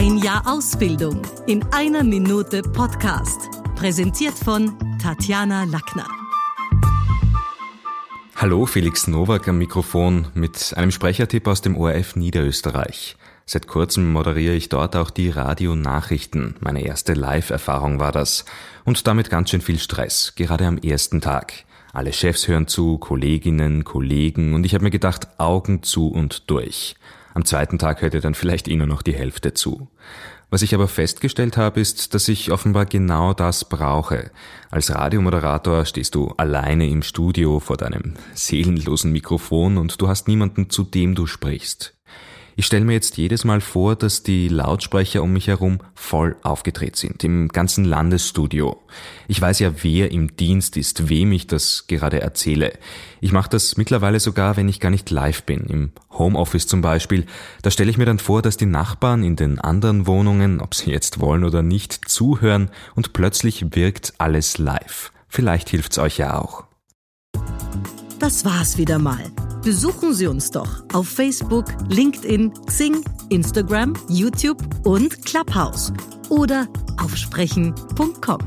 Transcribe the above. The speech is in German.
Ein Jahr Ausbildung in einer Minute Podcast. Präsentiert von Tatjana Lackner. Hallo, Felix Nowak am Mikrofon mit einem Sprechertipp aus dem ORF Niederösterreich. Seit kurzem moderiere ich dort auch die Radionachrichten. Meine erste Live-Erfahrung war das. Und damit ganz schön viel Stress, gerade am ersten Tag. Alle Chefs hören zu, Kolleginnen, Kollegen, und ich habe mir gedacht, Augen zu und durch. Am zweiten Tag hört ihr dann vielleicht eh nur noch die Hälfte zu. Was ich aber festgestellt habe, ist, dass ich offenbar genau das brauche. Als Radiomoderator stehst du alleine im Studio vor deinem seelenlosen Mikrofon und du hast niemanden, zu dem du sprichst. Ich stelle mir jetzt jedes Mal vor, dass die Lautsprecher um mich herum voll aufgedreht sind, im ganzen Landesstudio. Ich weiß ja, wer im Dienst ist, wem ich das gerade erzähle. Ich mache das mittlerweile sogar, wenn ich gar nicht live bin, im Homeoffice zum Beispiel. Da stelle ich mir dann vor, dass die Nachbarn in den anderen Wohnungen, ob sie jetzt wollen oder nicht, zuhören und plötzlich wirkt alles live. Vielleicht hilft's euch ja auch. Das war's wieder mal. Besuchen Sie uns doch auf Facebook, LinkedIn, Xing, Instagram, YouTube und Clubhouse oder auf sprechen.com.